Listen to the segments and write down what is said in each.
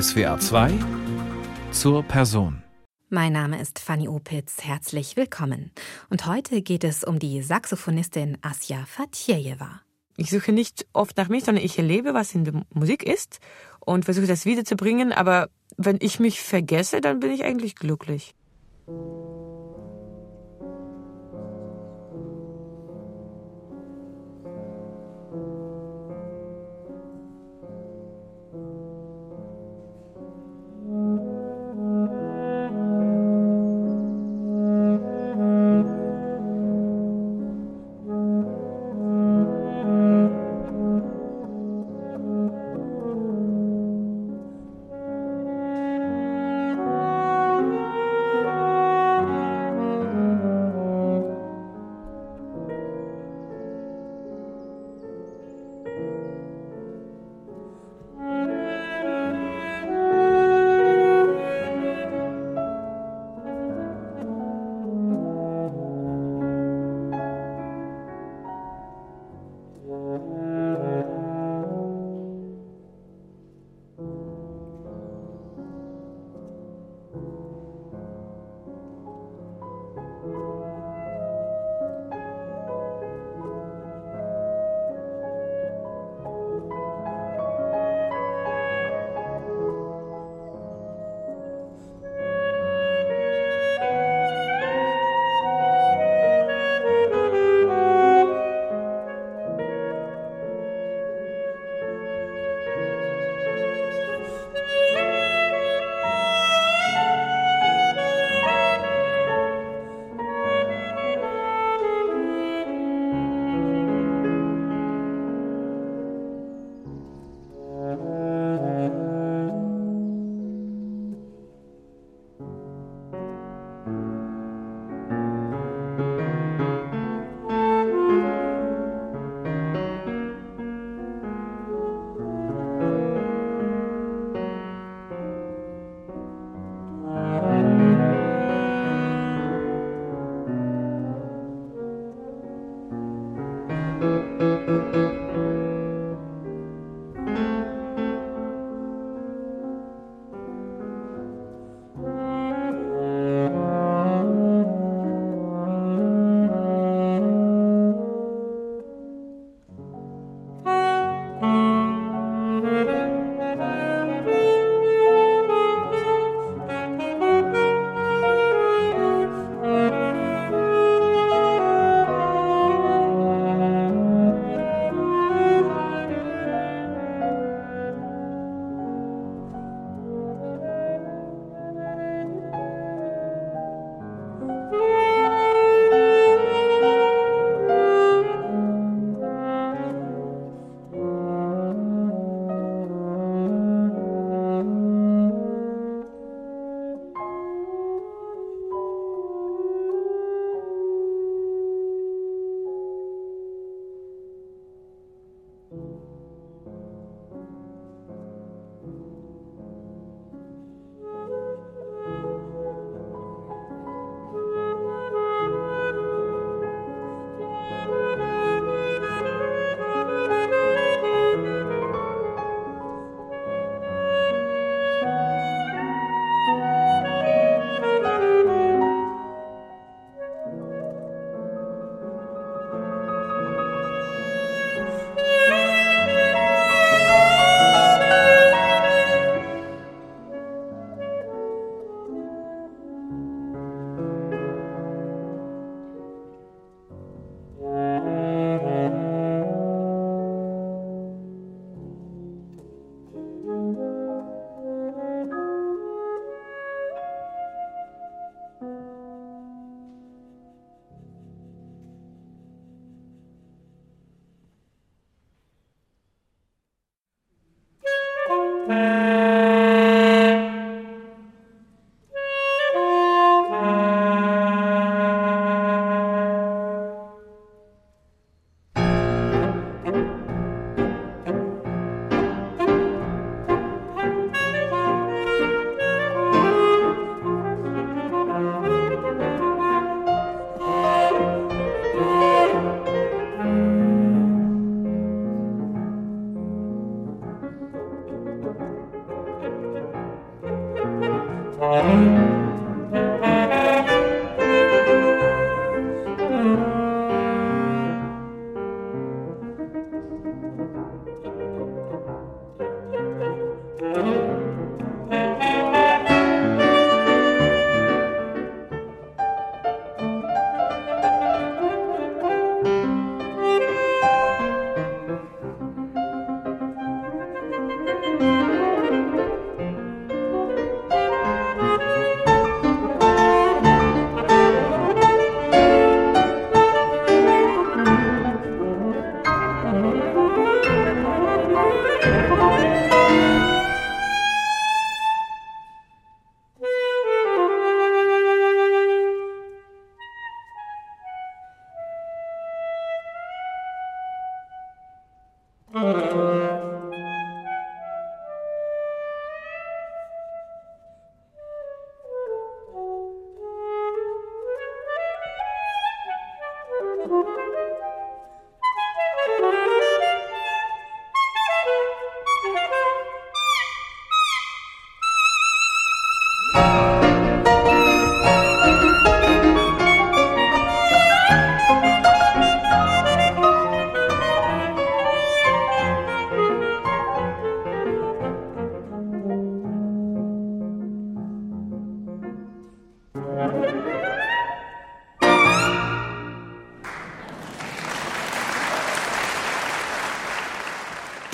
SWA 2 zur Person. Mein Name ist Fanny Opitz. Herzlich willkommen. Und heute geht es um die Saxophonistin Asja Fatjejewa. Ich suche nicht oft nach mich, sondern ich erlebe, was in der Musik ist und versuche das wiederzubringen. Aber wenn ich mich vergesse, dann bin ich eigentlich glücklich.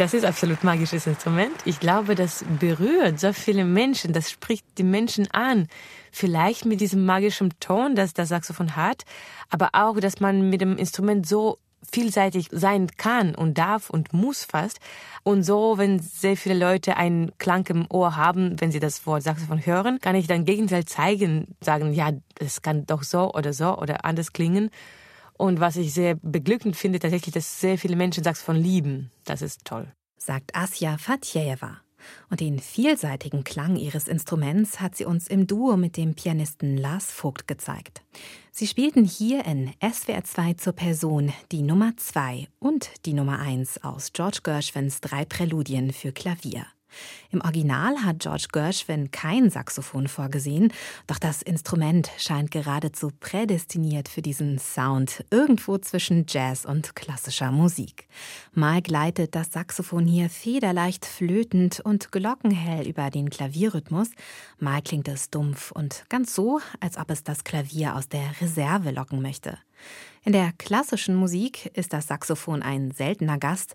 Das ist absolut magisches Instrument. Ich glaube, das berührt so viele Menschen, das spricht die Menschen an. Vielleicht mit diesem magischen Ton, das das Saxophon hat, aber auch, dass man mit dem Instrument so vielseitig sein kann und darf und muss fast. Und so, wenn sehr viele Leute einen Klang im Ohr haben, wenn sie das Wort Saxophon hören, kann ich dann Gegenteil zeigen, sagen, ja, es kann doch so oder so oder anders klingen. Und was ich sehr beglückend finde, tatsächlich, dass sehr viele Menschen Saxophon lieben. Das ist toll. Sagt Asja Fatjejewa. Und den vielseitigen Klang ihres Instruments hat sie uns im Duo mit dem Pianisten Lars Vogt gezeigt. Sie spielten hier in SWR 2 zur Person die Nummer 2 und die Nummer 1 aus George Gershwins drei Präludien für Klavier. Im Original hat George Gershwin kein Saxophon vorgesehen, doch das Instrument scheint geradezu prädestiniert für diesen Sound irgendwo zwischen Jazz und klassischer Musik. Mal gleitet das Saxophon hier federleicht flötend und glockenhell über den Klavierrhythmus, mal klingt es dumpf und ganz so, als ob es das Klavier aus der Reserve locken möchte. In der klassischen Musik ist das Saxophon ein seltener Gast,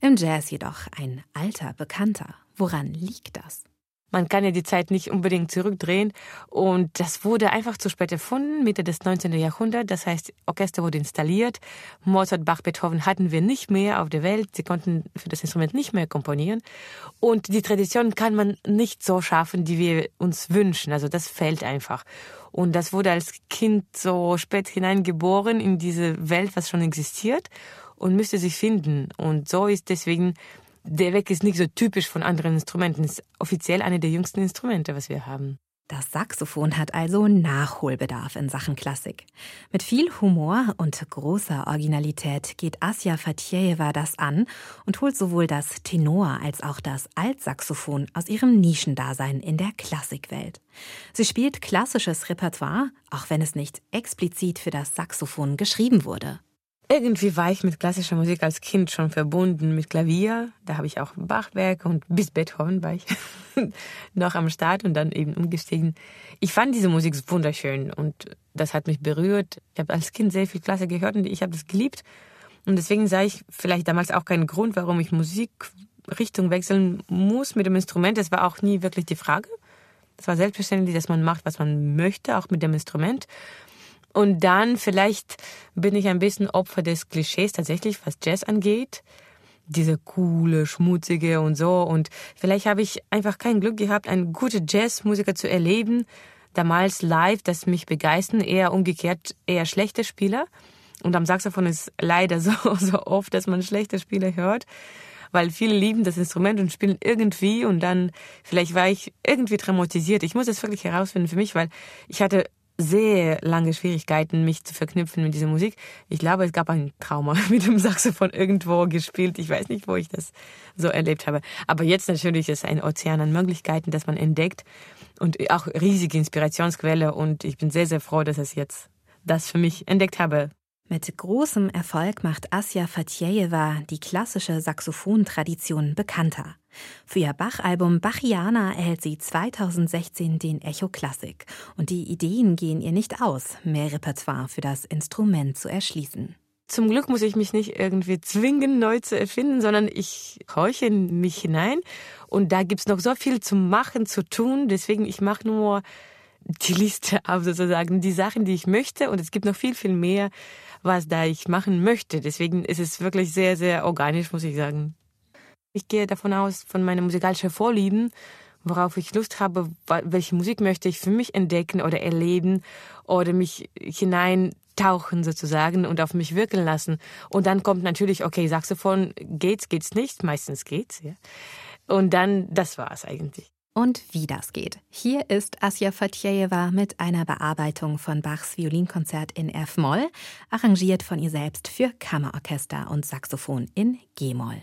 im Jazz jedoch ein alter Bekannter. Woran liegt das? Man kann ja die Zeit nicht unbedingt zurückdrehen. Und das wurde einfach zu spät erfunden, Mitte des 19. Jahrhunderts. Das heißt, Orchester wurde installiert. Mozart, Bach, Beethoven hatten wir nicht mehr auf der Welt. Sie konnten für das Instrument nicht mehr komponieren. Und die Tradition kann man nicht so schaffen, wie wir uns wünschen. Also das fällt einfach. Und das wurde als Kind so spät hineingeboren in diese Welt, was schon existiert und müsste sich finden. Und so ist deswegen der Weg ist nicht so typisch von anderen Instrumenten. Ist offiziell eine der jüngsten Instrumente, was wir haben. Das Saxophon hat also Nachholbedarf in Sachen Klassik. Mit viel Humor und großer Originalität geht Asja Fatjejewa das an und holt sowohl das Tenor als auch das Altsaxophon aus ihrem Nischendasein in der Klassikwelt. Sie spielt klassisches Repertoire, auch wenn es nicht explizit für das Saxophon geschrieben wurde. Irgendwie war ich mit klassischer Musik als Kind schon verbunden mit Klavier. Da habe ich auch Bachwerke und bis Beethoven war ich noch am Start und dann eben umgestiegen. Ich fand diese Musik wunderschön und das hat mich berührt. Ich habe als Kind sehr viel Klasse gehört und ich habe das geliebt. Und deswegen sah ich vielleicht damals auch keinen Grund, warum ich Musikrichtung wechseln muss mit dem Instrument. Das war auch nie wirklich die Frage. Es war selbstverständlich, dass man macht, was man möchte, auch mit dem Instrument. Und dann vielleicht bin ich ein bisschen Opfer des Klischees tatsächlich, was Jazz angeht. Diese coole, schmutzige und so. Und vielleicht habe ich einfach kein Glück gehabt, einen guten Jazzmusiker zu erleben. Damals live, das mich begeistern, eher umgekehrt, eher schlechte Spieler. Und am Saxophon ist leider so, so oft, dass man schlechte Spieler hört weil viele lieben das Instrument und spielen irgendwie und dann vielleicht war ich irgendwie traumatisiert. Ich muss das wirklich herausfinden für mich, weil ich hatte sehr lange Schwierigkeiten, mich zu verknüpfen mit dieser Musik. Ich glaube, es gab ein Trauma mit dem Saxophon irgendwo gespielt. Ich weiß nicht, wo ich das so erlebt habe. Aber jetzt natürlich ist ein Ozean an Möglichkeiten, dass man entdeckt. und auch riesige Inspirationsquelle. Und ich bin sehr, sehr froh, dass ich jetzt das für mich entdeckt habe. Mit großem Erfolg macht Asja Fatjejewa die klassische Saxophontradition bekannter. Für ihr Bach-Album Bachiana erhält sie 2016 den Echo Classic. Und die Ideen gehen ihr nicht aus, mehr Repertoire für das Instrument zu erschließen. Zum Glück muss ich mich nicht irgendwie zwingen, neu zu erfinden, sondern ich horche in mich hinein. Und da gibt's noch so viel zu machen, zu tun. Deswegen, ich mache nur die Liste auf sozusagen, die Sachen, die ich möchte. Und es gibt noch viel, viel mehr, was da ich machen möchte. Deswegen ist es wirklich sehr, sehr organisch, muss ich sagen. Ich gehe davon aus, von meinen musikalischen Vorlieben, worauf ich Lust habe, welche Musik möchte ich für mich entdecken oder erleben oder mich hineintauchen sozusagen und auf mich wirken lassen. Und dann kommt natürlich, okay, Saxophon geht's, geht's nicht, meistens geht's, ja. Und dann, das war's eigentlich und wie das geht. Hier ist Asja Fatjejewa mit einer Bearbeitung von Bachs Violinkonzert in F-Moll, arrangiert von ihr selbst für Kammerorchester und Saxophon in G-Moll.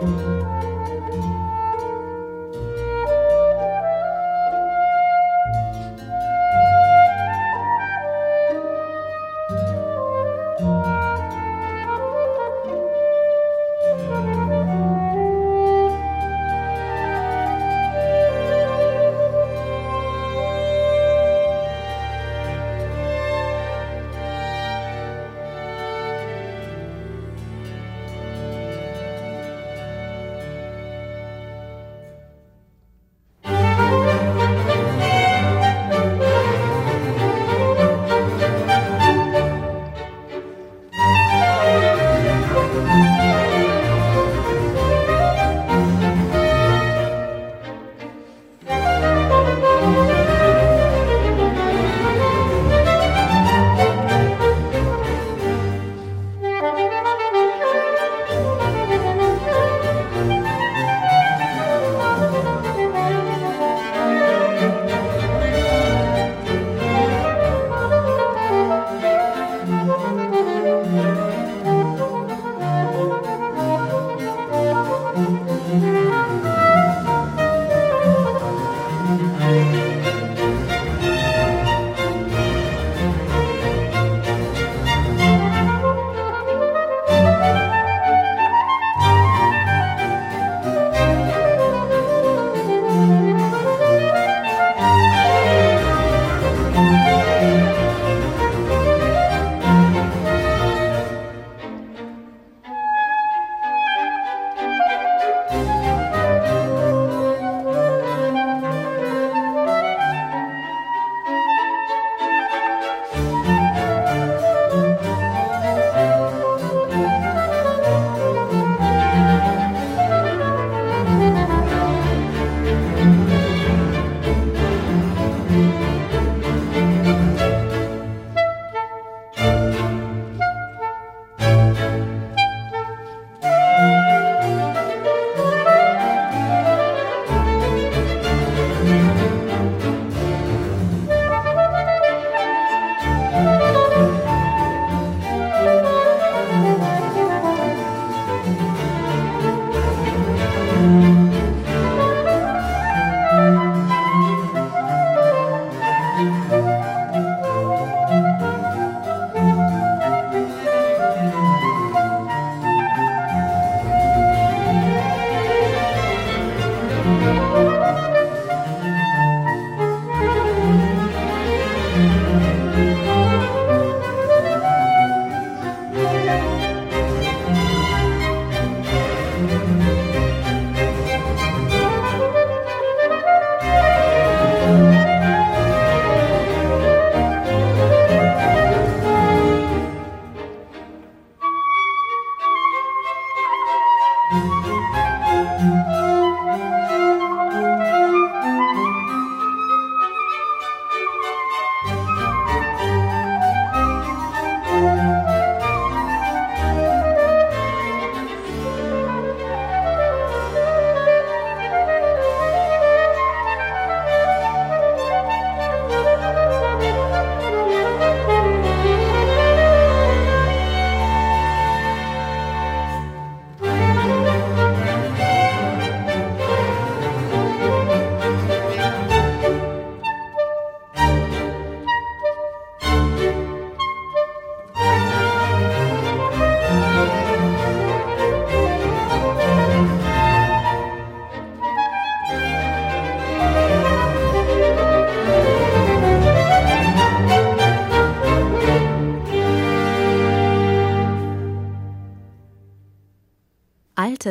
Música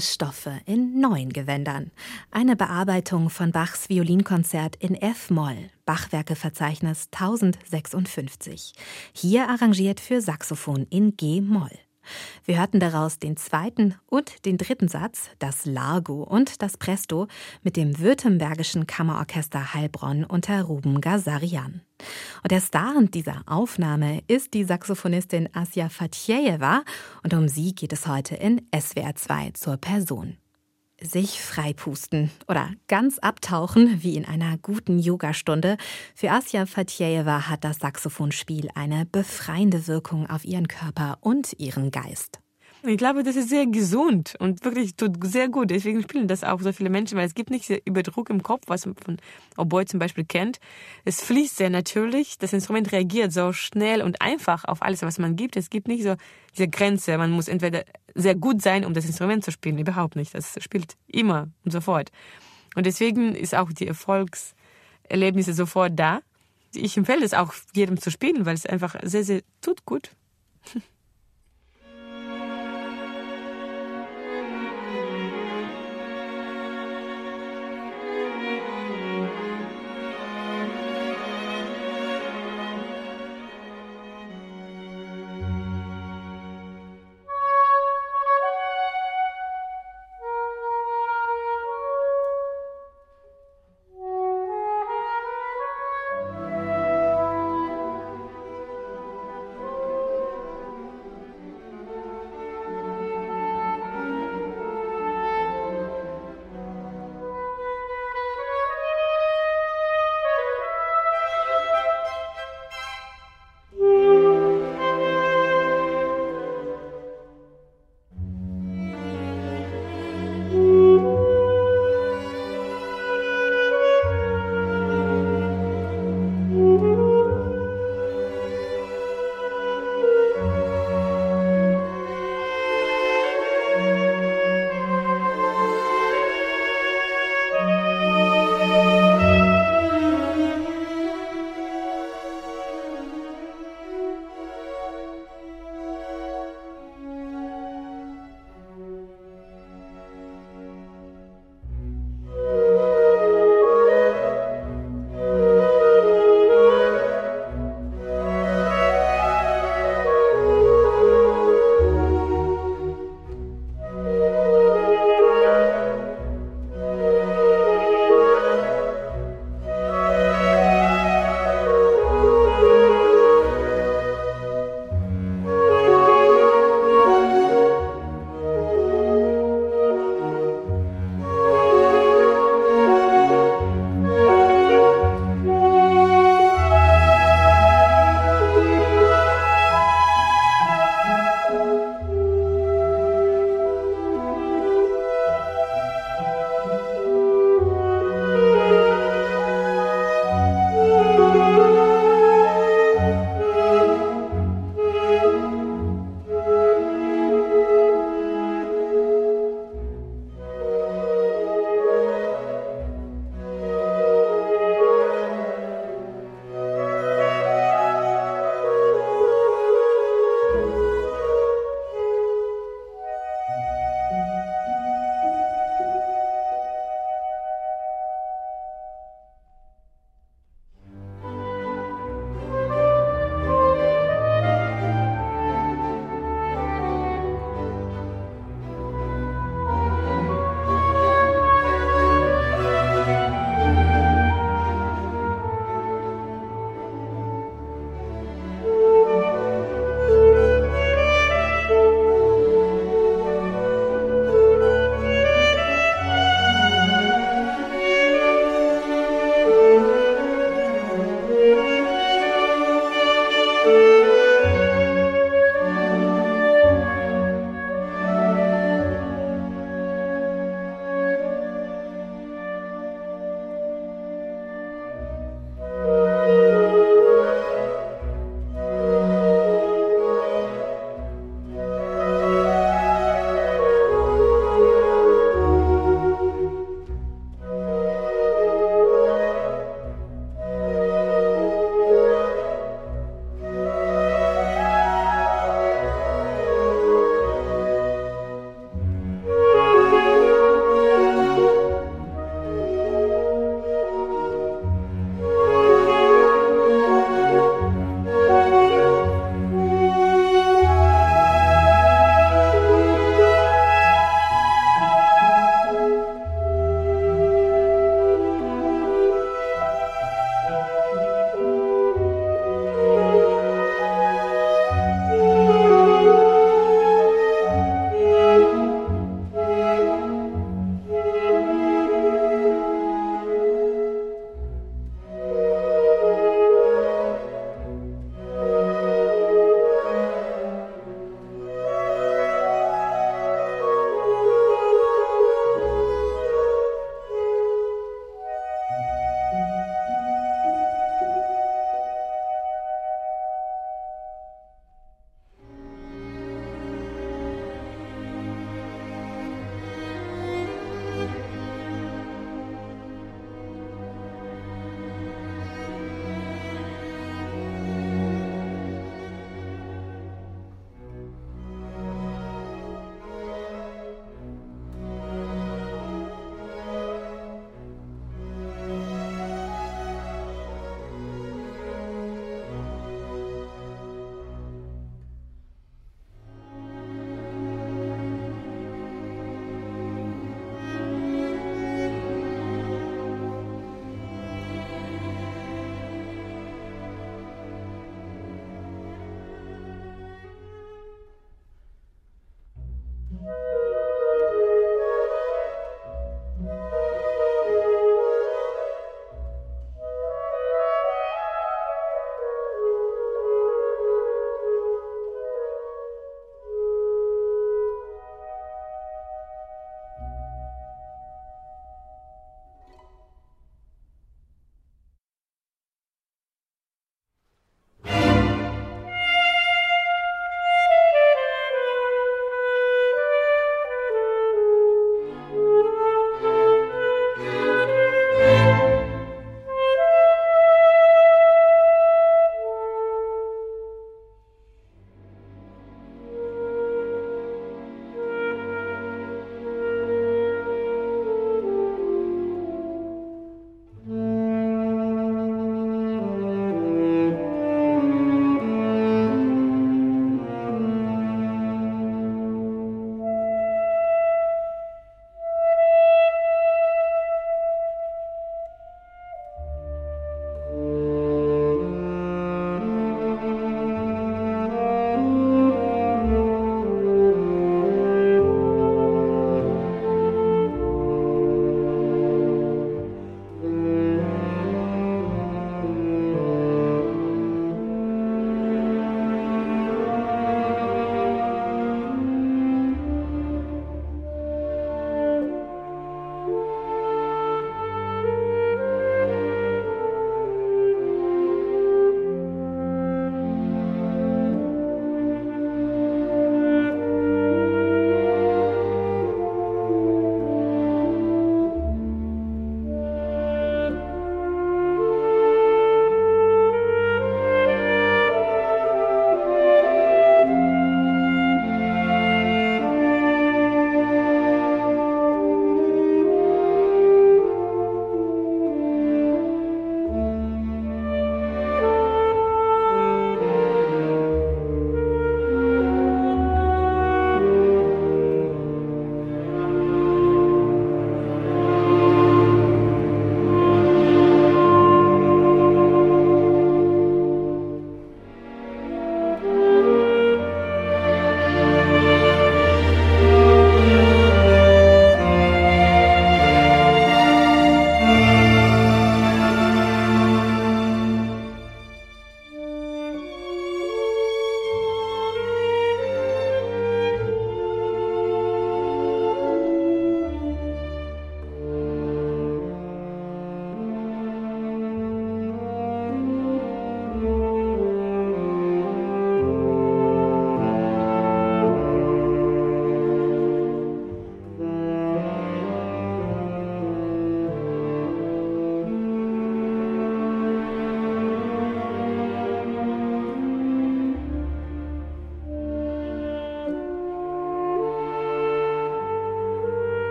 Stoffe in neuen Gewändern. Eine Bearbeitung von Bachs Violinkonzert in F-Moll, Bachwerkeverzeichnis 1056. Hier arrangiert für Saxophon in G-Moll. Wir hörten daraus den zweiten und den dritten Satz, das Largo und das Presto mit dem württembergischen Kammerorchester Heilbronn unter Ruben Gazarian. Und der Star dieser Aufnahme ist die Saxophonistin Asja Fatjejewa und um sie geht es heute in SWR 2 zur Person sich freipusten oder ganz abtauchen, wie in einer guten Yogastunde. Für Asja Fatjejewa hat das Saxophonspiel eine befreiende Wirkung auf ihren Körper und ihren Geist. Ich glaube, das ist sehr gesund und wirklich tut sehr gut. Deswegen spielen das auch so viele Menschen, weil es gibt nicht sehr Überdruck im Kopf, was man von Oboe zum Beispiel kennt. Es fließt sehr natürlich. Das Instrument reagiert so schnell und einfach auf alles, was man gibt. Es gibt nicht so diese Grenze. Man muss entweder sehr gut sein, um das Instrument zu spielen. Überhaupt nicht. Das spielt immer und sofort. Und deswegen ist auch die Erfolgserlebnisse sofort da. Ich empfehle es auch jedem zu spielen, weil es einfach sehr, sehr tut gut.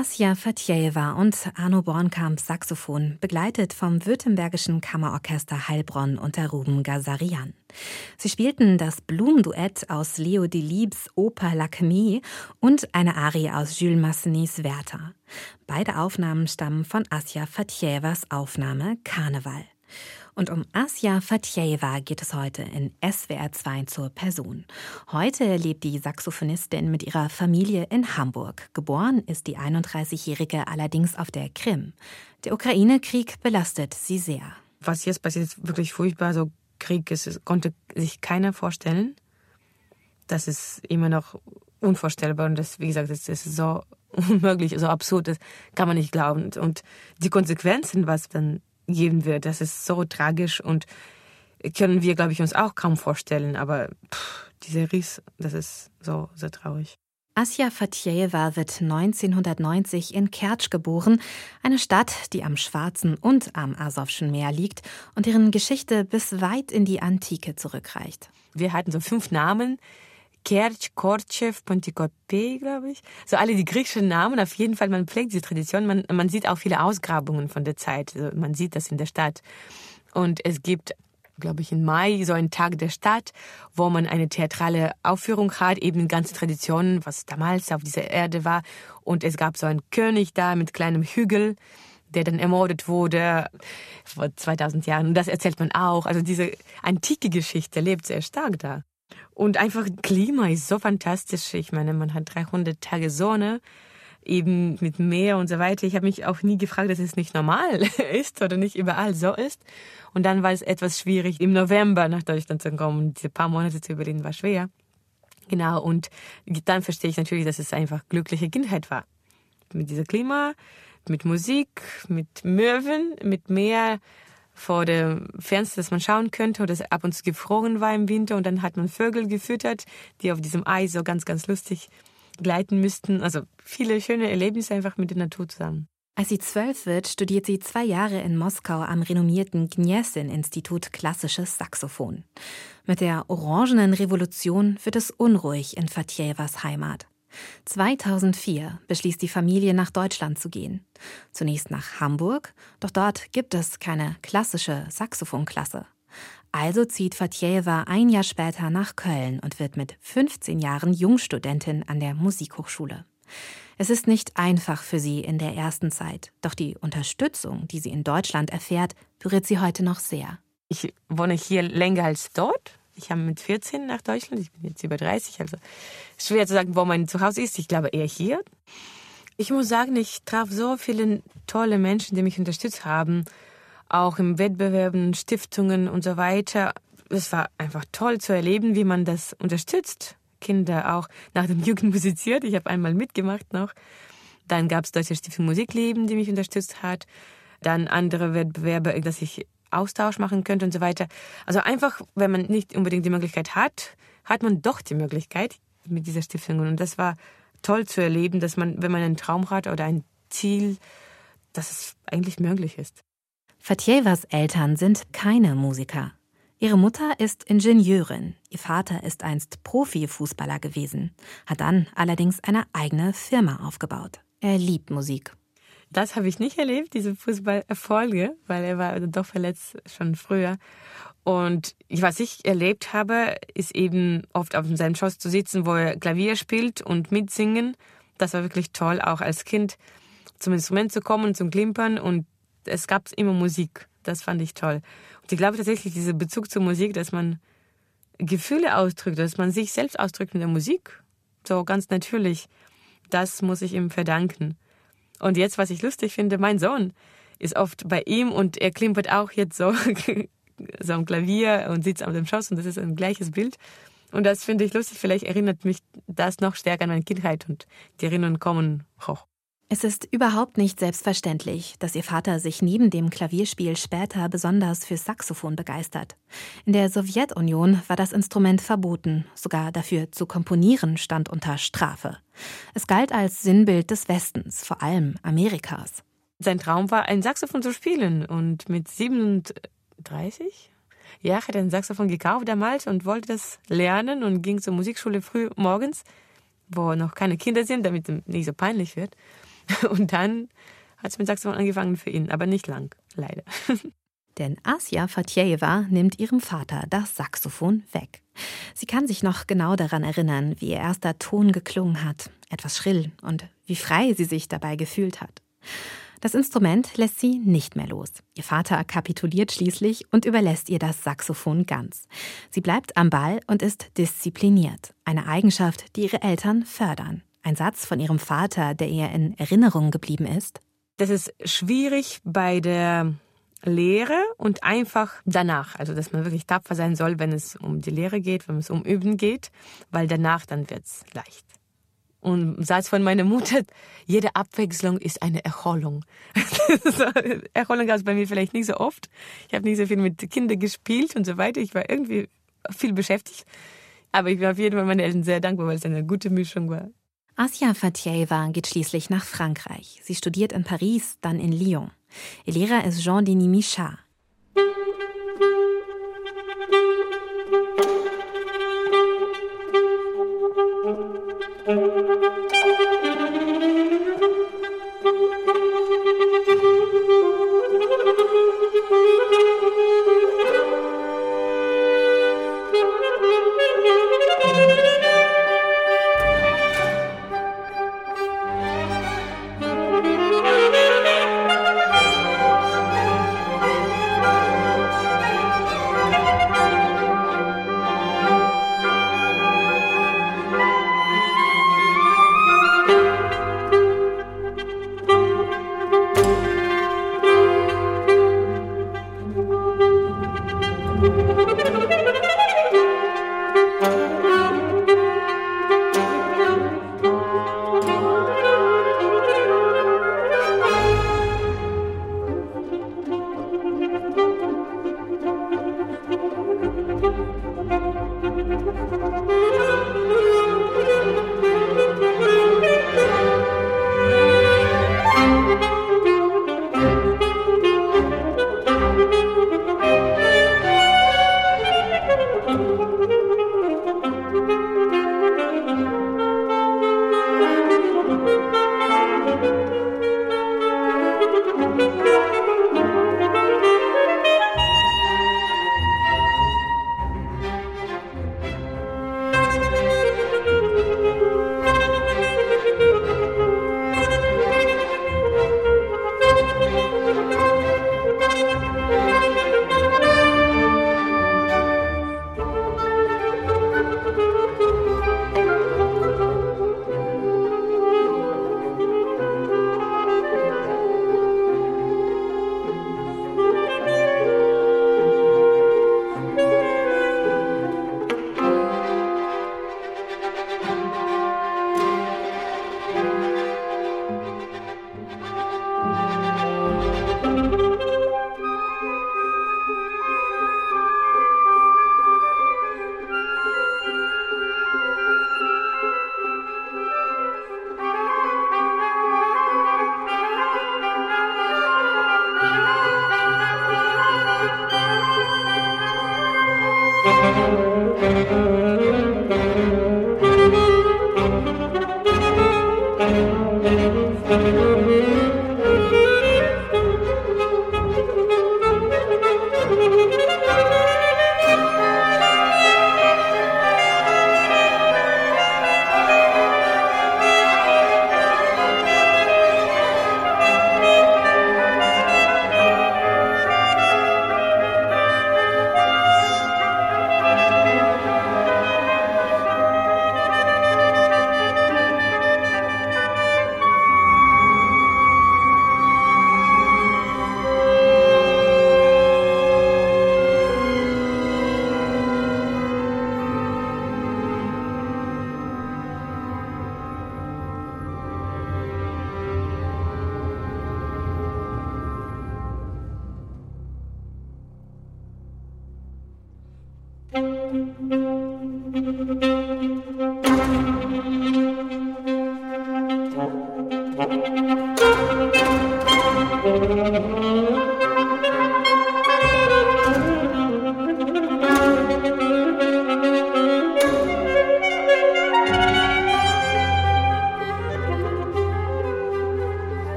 Asja Fatjejewa und Arno Bornkamp Saxophon, begleitet vom Württembergischen Kammerorchester Heilbronn unter Ruben Gazarian. Sie spielten das Blumenduett aus Leo Delibes Oper L'Acme und eine Arie aus Jules Massenets Werther. Beide Aufnahmen stammen von Asja Fatjejewas Aufnahme Karneval. Und um Asja Fatjeva geht es heute in SWR 2 zur Person. Heute lebt die Saxophonistin mit ihrer Familie in Hamburg. Geboren ist die 31-Jährige allerdings auf der Krim. Der Ukraine-Krieg belastet sie sehr. Was jetzt passiert, ist wirklich furchtbar. So Krieg ist, konnte sich keiner vorstellen. Das ist immer noch unvorstellbar und das, wie gesagt, das ist so unmöglich, so absurd, das kann man nicht glauben. Und die Konsequenzen, was dann geben wird. Das ist so tragisch und können wir, glaube ich, uns auch kaum vorstellen. Aber pff, dieser Riss, das ist so sehr traurig. Asja Fatjeva wird 1990 in Kertsch geboren, eine Stadt, die am Schwarzen und am Asowschen Meer liegt und deren Geschichte bis weit in die Antike zurückreicht. Wir hatten so fünf Namen, Kerch, Korchev, Pontykope, glaube ich. So alle die griechischen Namen. Auf jeden Fall, man pflegt diese Tradition. Man, man sieht auch viele Ausgrabungen von der Zeit. Also man sieht das in der Stadt. Und es gibt, glaube ich, im Mai so einen Tag der Stadt, wo man eine theatrale Aufführung hat, eben ganze Traditionen, was damals auf dieser Erde war. Und es gab so einen König da mit kleinem Hügel der dann ermordet wurde vor 2000 Jahren. Und das erzählt man auch. Also diese antike Geschichte lebt sehr stark da. Und einfach Klima ist so fantastisch. Ich meine, man hat 300 Tage Sonne, eben mit Meer und so weiter. Ich habe mich auch nie gefragt, dass es nicht normal ist oder nicht überall so ist. Und dann war es etwas schwierig, im November nach Deutschland zu kommen. Und diese paar Monate zu überleben war schwer. Genau, und dann verstehe ich natürlich, dass es einfach glückliche Kindheit war. Mit diesem Klima, mit Musik, mit Möwen, mit Meer, vor dem Fenster, dass man schauen könnte oder es ab und zu gefroren war im Winter und dann hat man Vögel gefüttert, die auf diesem Eis so ganz, ganz lustig gleiten müssten. Also viele schöne Erlebnisse einfach mit der Natur zusammen. Als sie zwölf wird, studiert sie zwei Jahre in Moskau am renommierten Gniesin-Institut Klassisches Saxophon. Mit der Orangenen Revolution wird es unruhig in Fatjevas Heimat. 2004 beschließt die Familie nach Deutschland zu gehen. Zunächst nach Hamburg, doch dort gibt es keine klassische Saxophonklasse. Also zieht Fatjeva ein Jahr später nach Köln und wird mit 15 Jahren Jungstudentin an der Musikhochschule. Es ist nicht einfach für sie in der ersten Zeit, doch die Unterstützung, die sie in Deutschland erfährt, berührt sie heute noch sehr. Ich wohne hier länger als dort, ich habe mit 14 nach Deutschland, ich bin jetzt über 30, also schwer zu sagen, wo mein Zuhause ist. Ich glaube eher hier. Ich muss sagen, ich traf so viele tolle Menschen, die mich unterstützt haben, auch im Wettbewerben, Stiftungen und so weiter. Es war einfach toll zu erleben, wie man das unterstützt. Kinder auch nach dem Jugend musiziert. Ich habe einmal mitgemacht noch. Dann gab es Deutsche Stiftung Musikleben, die mich unterstützt hat. Dann andere Wettbewerbe, dass ich Austausch machen könnte und so weiter. Also einfach, wenn man nicht unbedingt die Möglichkeit hat, hat man doch die Möglichkeit mit dieser Stiftung. Und das war toll zu erleben, dass man, wenn man einen Traum hat oder ein Ziel, dass es eigentlich möglich ist. Fatjevas Eltern sind keine Musiker. Ihre Mutter ist Ingenieurin, ihr Vater ist einst Profifußballer gewesen, hat dann allerdings eine eigene Firma aufgebaut. Er liebt Musik das habe ich nicht erlebt, diese Fußballerfolge, weil er war doch verletzt schon früher. Und was ich erlebt habe, ist eben oft auf seinem Schoß zu sitzen, wo er Klavier spielt und mitsingen. Das war wirklich toll, auch als Kind zum Instrument zu kommen, zum Klimpern. Und es gab immer Musik. Das fand ich toll. Und ich glaube tatsächlich, dieser Bezug zur Musik, dass man Gefühle ausdrückt, dass man sich selbst ausdrückt mit der Musik, so ganz natürlich, das muss ich ihm verdanken. Und jetzt, was ich lustig finde, mein Sohn ist oft bei ihm und er klimpert auch jetzt so, so am Klavier und sitzt auf dem Schoß und das ist ein gleiches Bild. Und das finde ich lustig. Vielleicht erinnert mich das noch stärker an meine Kindheit und die Erinnerungen kommen hoch. Es ist überhaupt nicht selbstverständlich, dass ihr Vater sich neben dem Klavierspiel später besonders für Saxophon begeistert. In der Sowjetunion war das Instrument verboten, sogar dafür zu komponieren stand unter Strafe. Es galt als Sinnbild des Westens, vor allem Amerikas. Sein Traum war, ein Saxophon zu spielen und mit 37 ja, hat er ein Saxophon gekauft damals und wollte das lernen und ging zur Musikschule früh morgens, wo noch keine Kinder sind, damit es nicht so peinlich wird Und dann hat es mit Saxophon angefangen für ihn, aber nicht lang, leider. Denn Asja Fatjeva nimmt ihrem Vater das Saxophon weg. Sie kann sich noch genau daran erinnern, wie ihr erster Ton geklungen hat, etwas schrill und wie frei sie sich dabei gefühlt hat. Das Instrument lässt sie nicht mehr los. Ihr Vater kapituliert schließlich und überlässt ihr das Saxophon ganz. Sie bleibt am Ball und ist diszipliniert, eine Eigenschaft, die ihre Eltern fördern. Ein Satz von ihrem Vater, der ihr in Erinnerung geblieben ist. Das ist schwierig bei der Lehre und einfach danach. Also, dass man wirklich tapfer sein soll, wenn es um die Lehre geht, wenn es um Üben geht, weil danach dann wird es leicht. Und Satz von meiner Mutter, jede Abwechslung ist eine Erholung. Erholung gab es bei mir vielleicht nicht so oft. Ich habe nicht so viel mit Kindern gespielt und so weiter. Ich war irgendwie viel beschäftigt. Aber ich bin auf jeden Fall meinen Eltern sehr dankbar, weil es eine gute Mischung war. Asia Fatjeva geht schließlich nach Frankreich. Sie studiert in Paris, dann in Lyon. Ihr Lehrer ist Jean-Denis Michard.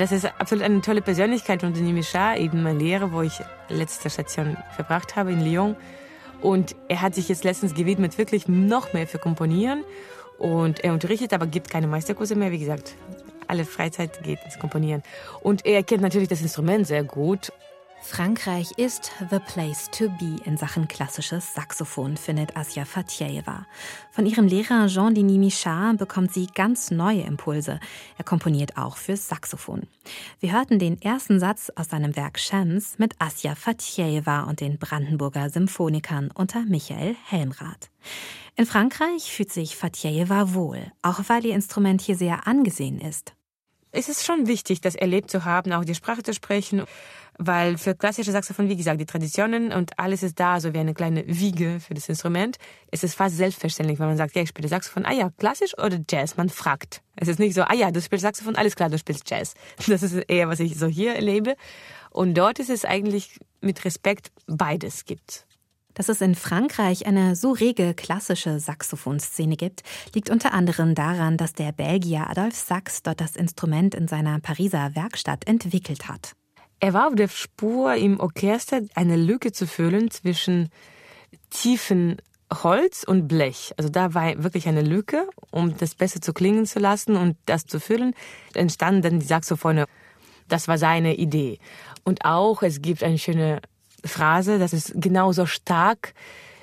Das ist absolut eine tolle Persönlichkeit von Denis Michard, eben mein Lehrer, wo ich letzte Station verbracht habe in Lyon. Und er hat sich jetzt letztens gewidmet, wirklich noch mehr für Komponieren. Und er unterrichtet, aber gibt keine Meisterkurse mehr. Wie gesagt, alle Freizeit geht ins Komponieren. Und er kennt natürlich das Instrument sehr gut. Frankreich ist the place to be in Sachen klassisches Saxophon, findet Asja Fatjeva. Von ihrem Lehrer Jean-Denis Michard bekommt sie ganz neue Impulse. Er komponiert auch fürs Saxophon. Wir hörten den ersten Satz aus seinem Werk Shams mit Asja Fatjeva und den Brandenburger Symphonikern unter Michael Helmrath. In Frankreich fühlt sich Fatjeva wohl, auch weil ihr Instrument hier sehr angesehen ist. Es ist schon wichtig, das erlebt zu haben, auch die Sprache zu sprechen weil für klassische Saxophon, wie gesagt, die Traditionen und alles ist da, so wie eine kleine Wiege für das Instrument. Es ist fast selbstverständlich, wenn man sagt, ja, ich spiele Saxophon, ah ja, klassisch oder Jazz? Man fragt. Es ist nicht so, ah ja, du spielst Saxophon, alles klar, du spielst Jazz. Das ist eher, was ich so hier erlebe. Und dort ist es eigentlich mit Respekt beides gibt. Dass es in Frankreich eine so rege klassische Saxophonszene gibt, liegt unter anderem daran, dass der Belgier Adolphe Sax dort das Instrument in seiner Pariser Werkstatt entwickelt hat. Er war auf der Spur im Orchester eine Lücke zu füllen zwischen tiefen Holz und Blech. Also da war wirklich eine Lücke, um das besser zu klingen zu lassen und das zu füllen, entstanden dann die Saxophone. Das war seine Idee. Und auch, es gibt eine schöne Phrase, das ist genauso stark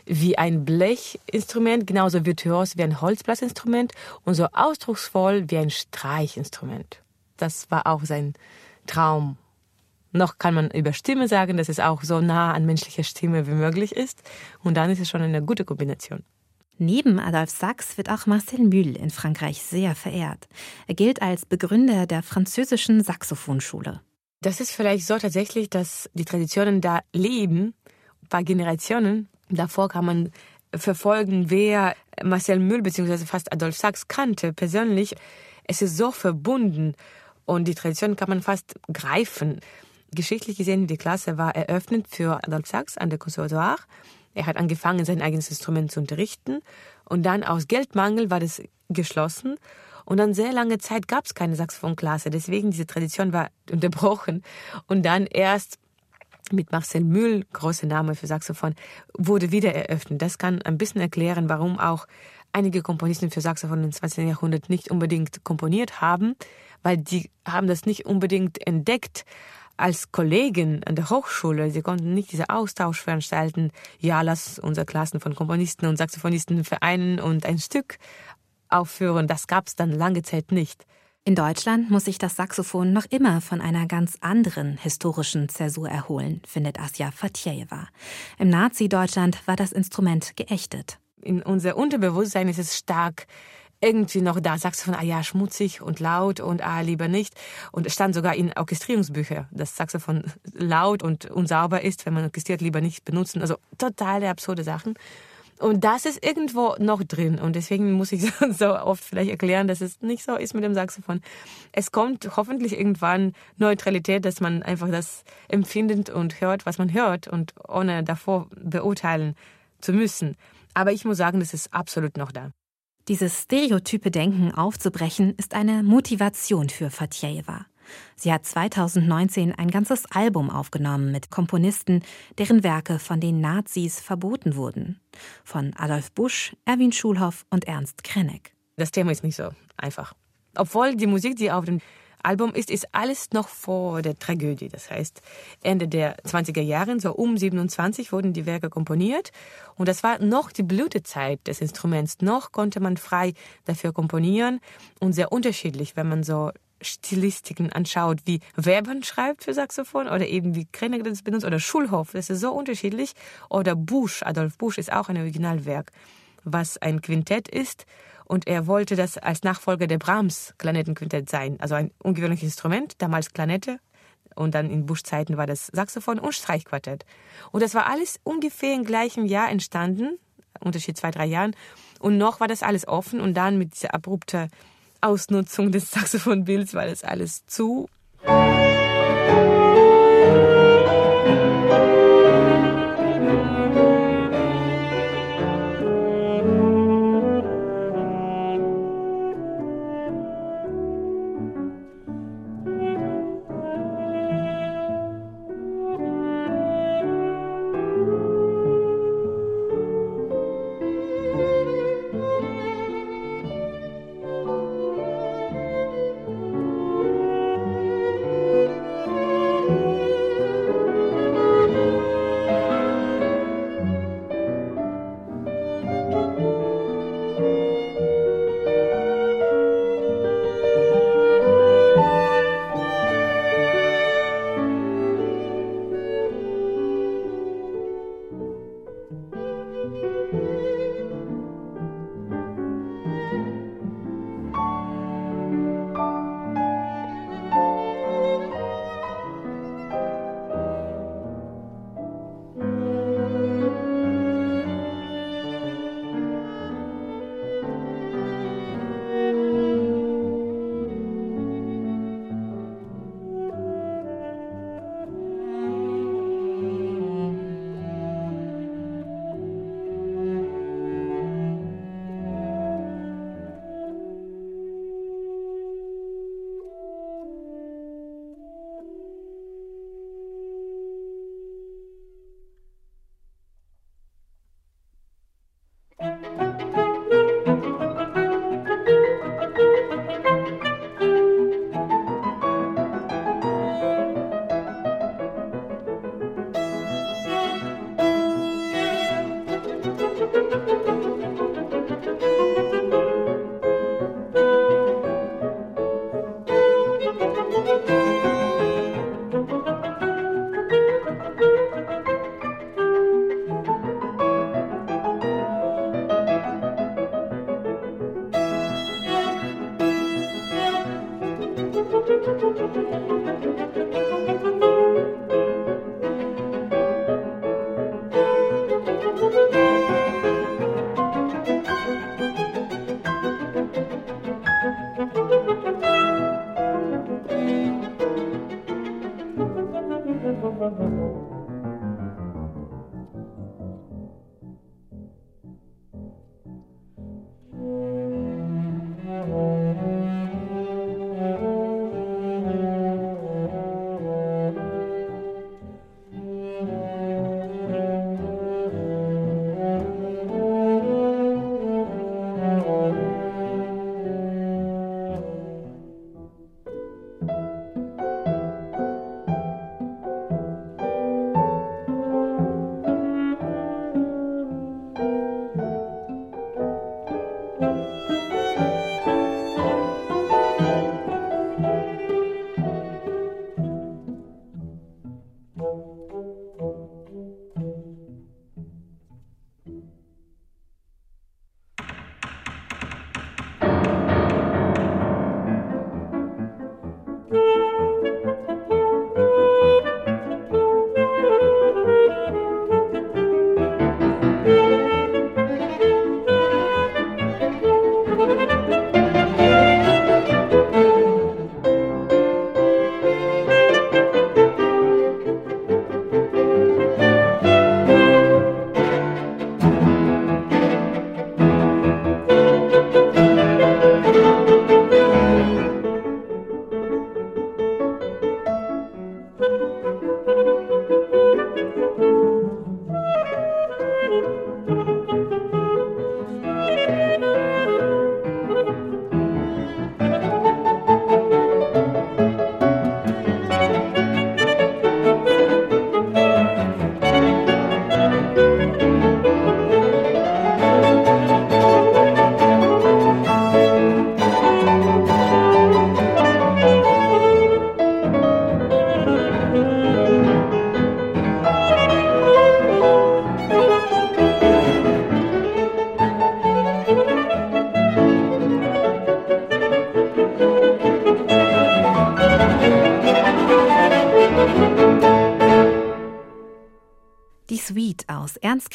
wie ein Blechinstrument, genauso virtuos wie ein Holzblassinstrument und so ausdrucksvoll wie ein Streichinstrument. Das war auch sein Traum noch kann man über Stimme sagen, dass es auch so nah an menschlicher Stimme wie möglich ist. Und dann ist es schon eine gute Kombination. Neben Adolphe Sax wird auch Marcel Mühl in Frankreich sehr verehrt. Er gilt als Begründer der französischen Saxophonschule. Das ist vielleicht so tatsächlich, dass die Traditionen da leben, ein paar Generationen. Davor kann man verfolgen, wer Marcel Mühl bzw. fast Adolphe Sax kannte persönlich. Es ist so verbunden und die Tradition kann man fast greifen. Geschichtlich gesehen, die Klasse war eröffnet für Adolphe Sax an der Conservatoire. Er hat angefangen, sein eigenes Instrument zu unterrichten. Und dann aus Geldmangel war das geschlossen. Und dann sehr lange Zeit gab es keine Saxophonklasse. Deswegen diese Tradition war unterbrochen. Und dann erst mit Marcel Mühl, großer Name für Saxophon, wurde wieder eröffnet. Das kann ein bisschen erklären, warum auch einige Komponisten für Saxophon im 20. Jahrhundert nicht unbedingt komponiert haben, weil die haben das nicht unbedingt entdeckt als Kollegen an der Hochschule, sie konnten nicht diese Austausch veranstalten, ja, lass unsere Klassen von Komponisten und Saxophonisten vereinen und ein Stück aufführen. Das gab es dann lange Zeit nicht. In Deutschland muss sich das Saxophon noch immer von einer ganz anderen historischen Zäsur erholen, findet Asja Fatjeva. Im Nazi-Deutschland war das Instrument geächtet. In unser Unterbewusstsein ist es stark irgendwie noch da, von, ah ja, schmutzig und laut und ah, lieber nicht. Und es stand sogar in Orchestrierungsbüchern, dass Saxophon laut und unsauber ist, wenn man orchestriert, lieber nicht benutzen. Also totale absurde Sachen. Und das ist irgendwo noch drin. Und deswegen muss ich so oft vielleicht erklären, dass es nicht so ist mit dem Saxophon. Es kommt hoffentlich irgendwann Neutralität, dass man einfach das empfindet und hört, was man hört und ohne davor beurteilen zu müssen. Aber ich muss sagen, das ist absolut noch da. Dieses stereotype Denken aufzubrechen, ist eine Motivation für Fatjeva. Sie hat 2019 ein ganzes Album aufgenommen mit Komponisten, deren Werke von den Nazis verboten wurden. Von Adolf Busch, Erwin Schulhoff und Ernst Krenneck. Das Thema ist nicht so einfach. Obwohl die Musik, die auf dem Album ist, ist alles noch vor der Tragödie. Das heißt, Ende der 20er Jahre, so um 27 wurden die Werke komponiert. Und das war noch die Blütezeit des Instruments. Noch konnte man frei dafür komponieren und sehr unterschiedlich, wenn man so Stilistiken anschaut, wie Webern schreibt für Saxophon oder eben wie Krenner das benutzt oder Schulhoff, das ist so unterschiedlich. Oder Busch, Adolf Busch ist auch ein Originalwerk, was ein Quintett ist und er wollte das als Nachfolger der Brahms Klanettenquintett sein. Also ein ungewöhnliches Instrument, damals Klanette und dann in Busch-Zeiten war das Saxophon und Streichquartett. Und das war alles ungefähr im gleichen Jahr entstanden, Unterschied zwei, drei Jahren. Und noch war das alles offen und dann mit dieser abrupten Ausnutzung des Saxophonbilds war das alles zu.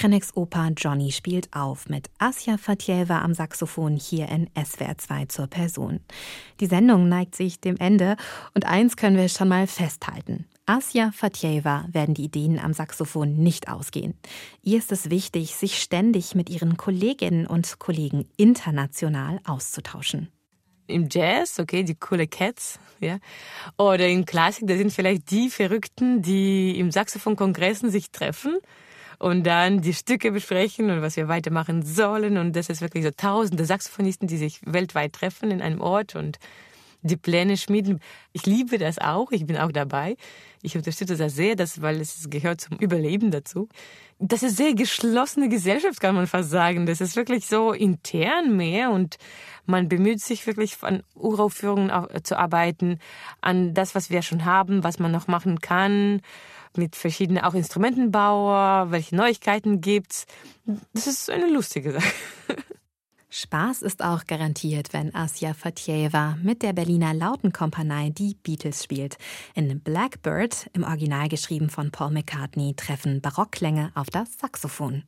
Krenecks Oper Johnny spielt auf mit Asja Fatjeva am Saxophon hier in SWR 2 zur Person. Die Sendung neigt sich dem Ende und eins können wir schon mal festhalten. Asja Fatjeva werden die Ideen am Saxophon nicht ausgehen. Ihr ist es wichtig, sich ständig mit ihren Kolleginnen und Kollegen international auszutauschen im Jazz, okay, die coole Cats, ja. Oder im Klassik, da sind vielleicht die Verrückten, die im Saxophonkongressen sich treffen und dann die Stücke besprechen und was wir weitermachen sollen. Und das ist wirklich so tausende Saxophonisten, die sich weltweit treffen in einem Ort und die Pläne schmieden. Ich liebe das auch, ich bin auch dabei. Ich unterstütze das sehr, das, weil es gehört zum Überleben dazu. Das ist sehr geschlossene Gesellschaft, kann man fast sagen. Das ist wirklich so intern mehr und man bemüht sich wirklich an Uraufführungen zu arbeiten, an das, was wir schon haben, was man noch machen kann, mit verschiedenen auch Instrumentenbauer, welche Neuigkeiten gibt's. Das ist eine lustige Sache. Spaß ist auch garantiert, wenn Asja Fatjeva mit der Berliner Lautenkompanie die Beatles spielt. In Blackbird, im Original geschrieben von Paul McCartney, treffen Barockklänge auf das Saxophon.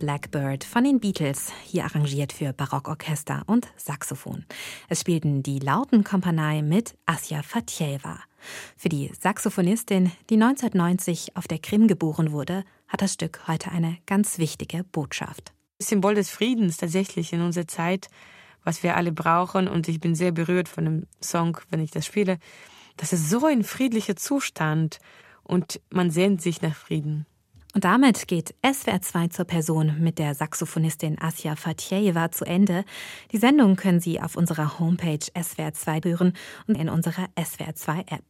Blackbird von den Beatles, hier arrangiert für Barockorchester und Saxophon. Es spielten die Lautenkompanie mit Asja Fatjeva. Für die Saxophonistin, die 1990 auf der Krim geboren wurde, hat das Stück heute eine ganz wichtige Botschaft. Symbol des Friedens tatsächlich in unserer Zeit, was wir alle brauchen. Und ich bin sehr berührt von dem Song, wenn ich das spiele. Das ist so ein friedlicher Zustand und man sehnt sich nach Frieden. Und damit geht SWR 2 zur Person mit der Saxophonistin Asja Fatjeva zu Ende. Die Sendung können Sie auf unserer Homepage SWR 2 hören und in unserer SWR 2 App.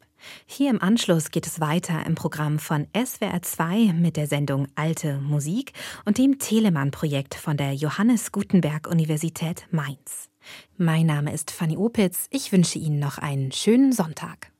Hier im Anschluss geht es weiter im Programm von SWR 2 mit der Sendung Alte Musik und dem Telemann-Projekt von der Johannes Gutenberg Universität Mainz. Mein Name ist Fanny Opitz. Ich wünsche Ihnen noch einen schönen Sonntag.